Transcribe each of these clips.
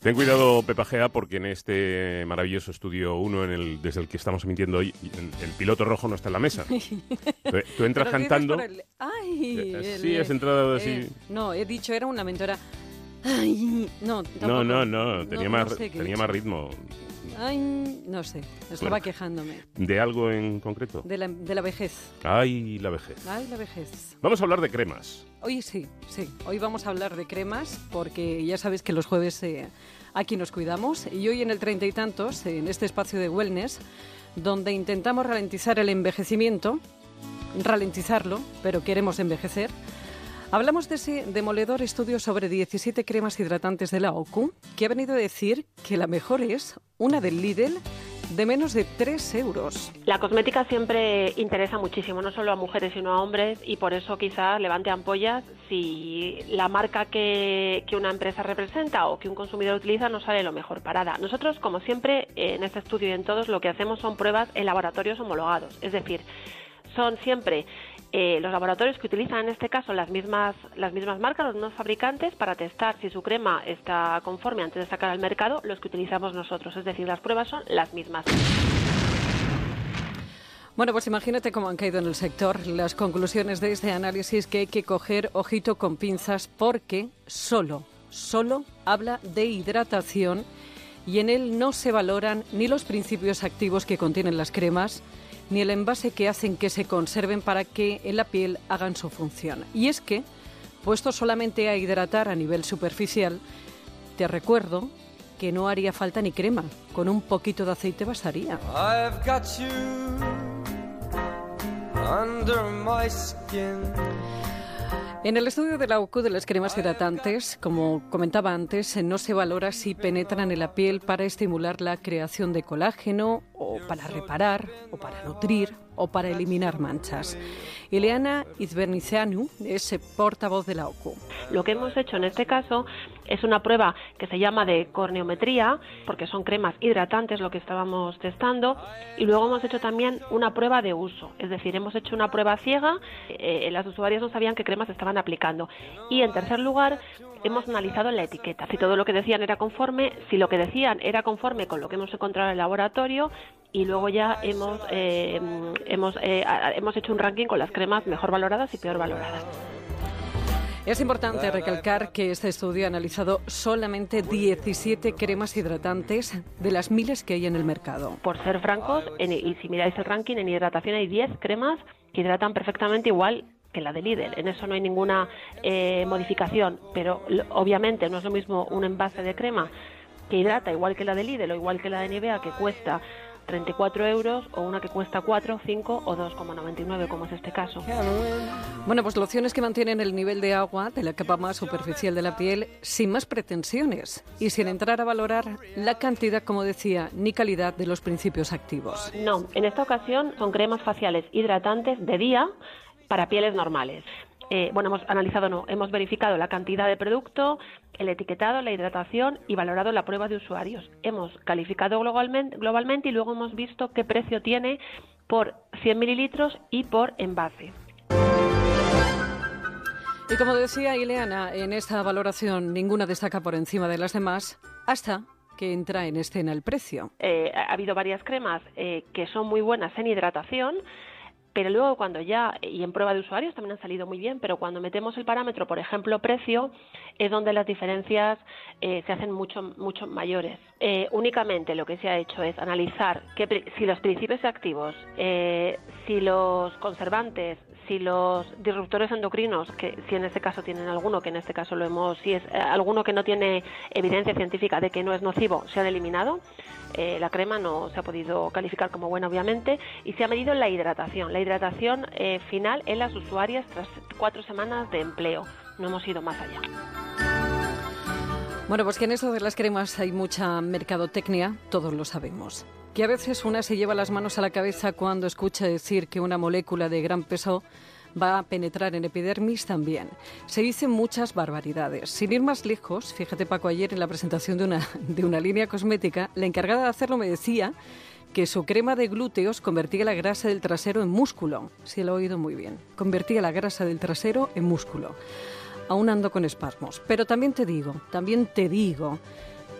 Ten cuidado, Pepa Gea, porque en este maravilloso estudio 1 en el, desde el que estamos emitiendo hoy, el, piloto rojo no está en la mesa. Tú, entras cantando. Ay, eh, sí, has entrado así. Eh, no, he dicho, era una mentora. Ay, no, no, no, no, tenía, más, tenía más ritmo. Ay, no sé, estaba quejándome. ¿De algo en concreto? De la, de la vejez. Ay, la vejez. Ay, la vejez. Vamos a hablar de cremas. Hoy sí, sí. Hoy vamos a hablar de cremas porque ya sabes que los jueves eh, aquí nos cuidamos y hoy en el treinta y tantos, en este espacio de wellness, donde intentamos ralentizar el envejecimiento, ralentizarlo, pero queremos envejecer, Hablamos de ese demoledor estudio sobre 17 cremas hidratantes de la OCU, que ha venido a decir que la mejor es una del Lidl de menos de 3 euros. La cosmética siempre interesa muchísimo, no solo a mujeres sino a hombres, y por eso quizás levante ampollas si la marca que, una empresa representa o que un consumidor utiliza no sale lo mejor parada. Nosotros, como siempre, en este estudio y en todos, lo que hacemos son pruebas en laboratorios homologados, es decir, son siempre eh, los laboratorios que utilizan en este caso las mismas, las mismas marcas, los mismos fabricantes, para testar si su crema está conforme antes de sacar al mercado, los que utilizamos nosotros. Es decir, las pruebas son las mismas. Bueno, pues imagínate cómo han caído en el sector las conclusiones de este análisis que hay que coger ojito con pinzas porque solo, solo habla de hidratación y en él no se valoran ni los principios activos que contienen las cremas, ni el envase que hacen que se conserven para que en la piel hagan su función. Y es que, puesto solamente a hidratar a nivel superficial, te recuerdo que no haría falta ni crema, con un poquito de aceite bastaría. En el estudio de la OCU de las cremas hidratantes, como comentaba antes, no se valora si penetran en la piel para estimular la creación de colágeno o para reparar o para nutrir o para eliminar manchas. Ileana Izbernicianu es portavoz de la OCU. Lo que hemos hecho en este caso es una prueba que se llama de corneometría, porque son cremas hidratantes lo que estábamos testando, y luego hemos hecho también una prueba de uso, es decir, hemos hecho una prueba ciega, eh, las usuarias no sabían qué cremas estaban aplicando. Y en tercer lugar, hemos analizado la etiqueta, si todo lo que decían era conforme, si lo que decían era conforme con lo que hemos encontrado en el laboratorio, y luego ya hemos, eh, hemos, eh, hemos hecho un ranking con las cremas mejor valoradas y peor valoradas. Es importante recalcar que este estudio ha analizado solamente 17 cremas hidratantes de las miles que hay en el mercado. Por ser francos, y si miráis el ranking, en hidratación hay 10 cremas que hidratan perfectamente igual que la de Lidl. En eso no hay ninguna eh, modificación, pero obviamente no es lo mismo un envase de crema que hidrata igual que la de Lidl o igual que la de Nivea que cuesta 34 euros o una que cuesta 4, 5 o 2,99 como es este caso. Bueno, pues lociones que mantienen el nivel de agua de la capa más superficial de la piel sin más pretensiones y sin entrar a valorar la cantidad, como decía, ni calidad de los principios activos. No, en esta ocasión son cremas faciales hidratantes de día para pieles normales. Eh, bueno, hemos analizado, no, hemos verificado la cantidad de producto, el etiquetado, la hidratación y valorado la prueba de usuarios. Hemos calificado globalmente, globalmente y luego hemos visto qué precio tiene por 100 mililitros y por envase. Y como decía Ileana, en esta valoración ninguna destaca por encima de las demás hasta que entra en escena el precio. Eh, ha habido varias cremas eh, que son muy buenas en hidratación, pero luego cuando ya, y en prueba de usuarios también han salido muy bien, pero cuando metemos el parámetro, por ejemplo, precio, es donde las diferencias eh, se hacen mucho, mucho mayores. Eh, únicamente lo que se ha hecho es analizar si los principios activos, eh, si los conservantes, si los disruptores endocrinos, que si en este caso tienen alguno, que en este caso lo hemos, si es alguno que no tiene evidencia científica de que no es nocivo, se han eliminado, la crema no se ha podido calificar como buena, obviamente, y se ha medido la hidratación. La hidratación final en las usuarias tras cuatro semanas de empleo. No hemos ido más allá. Bueno, pues que en esto de las cremas hay mucha mercadotecnia, todos lo sabemos. Que a veces una se lleva las manos a la cabeza cuando escucha decir que una molécula de gran peso va a penetrar en epidermis también. Se dicen muchas barbaridades. Sin ir más lejos, fíjate Paco, ayer en la presentación de una, de una línea cosmética, la encargada de hacerlo me decía que su crema de glúteos convertía la grasa del trasero en músculo. Sí, lo he oído muy bien. Convertía la grasa del trasero en músculo aún ando con espasmos. Pero también te digo, también te digo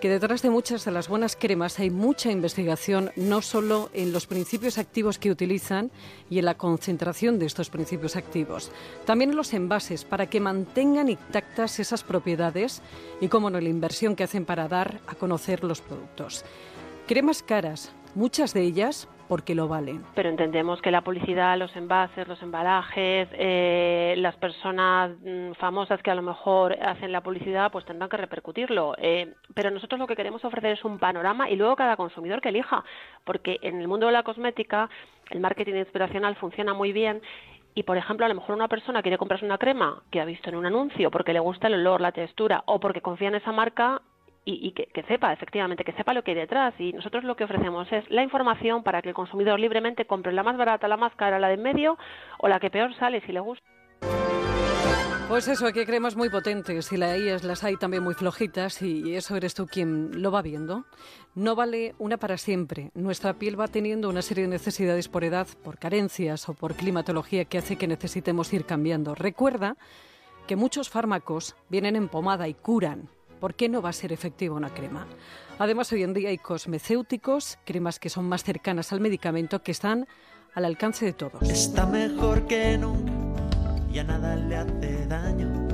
que detrás de muchas de las buenas cremas hay mucha investigación, no solo en los principios activos que utilizan y en la concentración de estos principios activos, también en los envases para que mantengan intactas esas propiedades y, como no, la inversión que hacen para dar a conocer los productos. Cremas caras, muchas de ellas porque lo valen. Pero entendemos que la publicidad, los envases, los embalajes, eh, las personas mm, famosas que a lo mejor hacen la publicidad, pues tendrán que repercutirlo. Eh, pero nosotros lo que queremos ofrecer es un panorama y luego cada consumidor que elija, porque en el mundo de la cosmética el marketing inspiracional funciona muy bien y por ejemplo a lo mejor una persona quiere comprarse una crema que ha visto en un anuncio porque le gusta el olor, la textura o porque confía en esa marca y, que, sepa, efectivamente, que sepa lo que hay detrás. Y nosotros lo que ofrecemos es la información para que el consumidor libremente compre la más barata, la más cara, la de en medio o la que peor sale si le gusta. Pues eso, aquí creemos muy potentes y las las hay también muy flojitas y eso eres tú quien lo va viendo. No vale una para siempre. Nuestra piel va teniendo una serie de necesidades por edad, por carencias o por climatología que hace que necesitemos ir cambiando. Recuerda que muchos fármacos vienen en pomada y curan, ¿por qué no va a ser efectiva una crema? Además, hoy en día hay cosmecéuticos, cremas que son más cercanas al medicamento, que están al alcance de todos. Está mejor que nunca, ya nada le hace daño.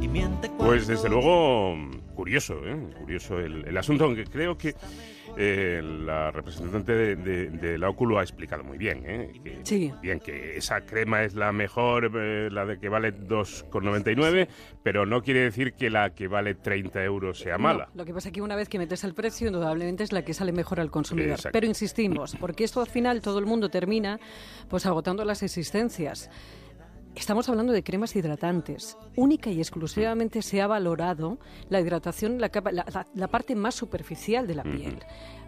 Y miente pues desde luego, curioso, ¿eh? curioso el, el asunto, aunque creo que eh, la representante de, la Óculo ha explicado muy bien, ¿eh? sí. Bien, que esa crema es la mejor, eh, la de que vale 2,99, pero no quiere decir que la que vale 30 euros sea mala. lo que pasa es que una vez que metes el precio, indudablemente es la que sale mejor al consumidor. Pero insistimos, porque esto al final todo el mundo termina pues agotando las existencias. Estamos hablando de cremas hidratantes. Única y exclusivamente se ha valorado la hidratación, la, la, parte más superficial de la piel.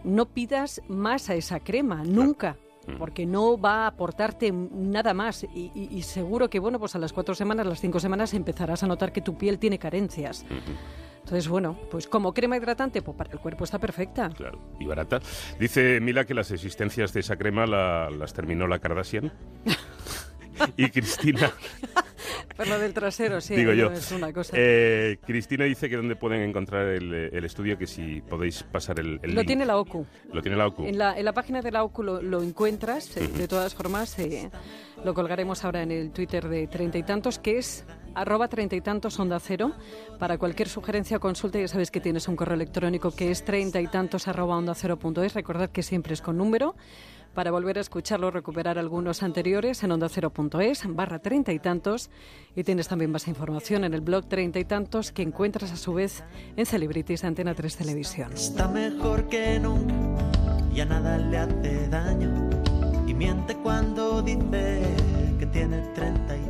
No pidas más a esa crema, nunca porque no va a aportarte nada más y, seguro que bueno pues a las cuatro semanas, las cinco semanas empezarás a notar que tu piel tiene carencias. Entonces, bueno, pues como crema hidratante, pues para el cuerpo está perfecta. Claro, y barata. Dice Mila que las existencias de esa crema las terminó la Kardashian. y Cristina. Por lo del trasero, sí. Digo yo. Es una cosa. Eh, Cristina dice que dónde pueden encontrar el, estudio, que si podéis pasar el, Lo tiene la OCU. Lo tiene la OCU. En la, en la página de la OCU lo, encuentras. Eh, de todas formas, eh, lo colgaremos ahora en el Twitter de Treinta y Tantos, que es arroba treinta y tantos onda cero. Para cualquier sugerencia o consulta, ya sabéis que tienes un correo electrónico que es treinta y tantos arroba onda cero punto es. Recordad que siempre es con número para volver a escucharlo, recuperar algunos anteriores en onda ondacero.es barra treinta y tantos y tienes también más información en el blog treinta y tantos que encuentras a su vez en Celebrities Antena 3 Televisión. Está mejor que nunca, ya nada le hace daño y miente cuando dice que tiene treinta y